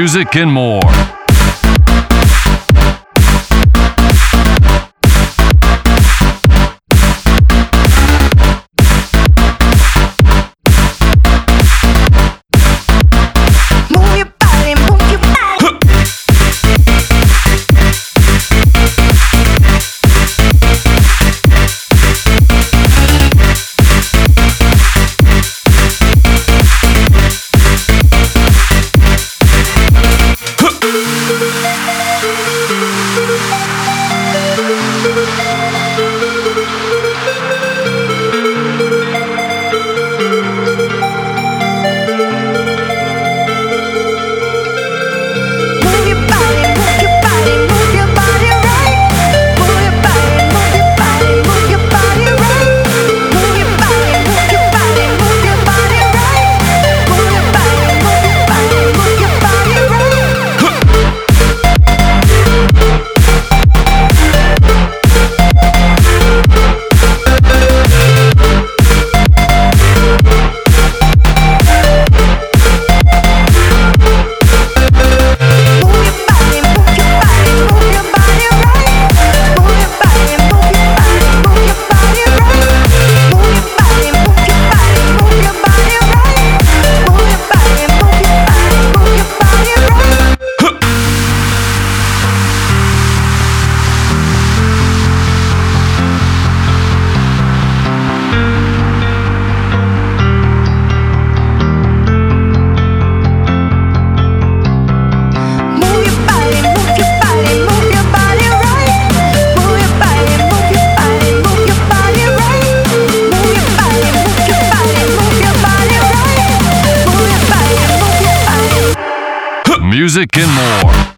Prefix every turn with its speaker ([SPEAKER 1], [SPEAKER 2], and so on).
[SPEAKER 1] music, and more.
[SPEAKER 2] Thank you.
[SPEAKER 1] Music and more.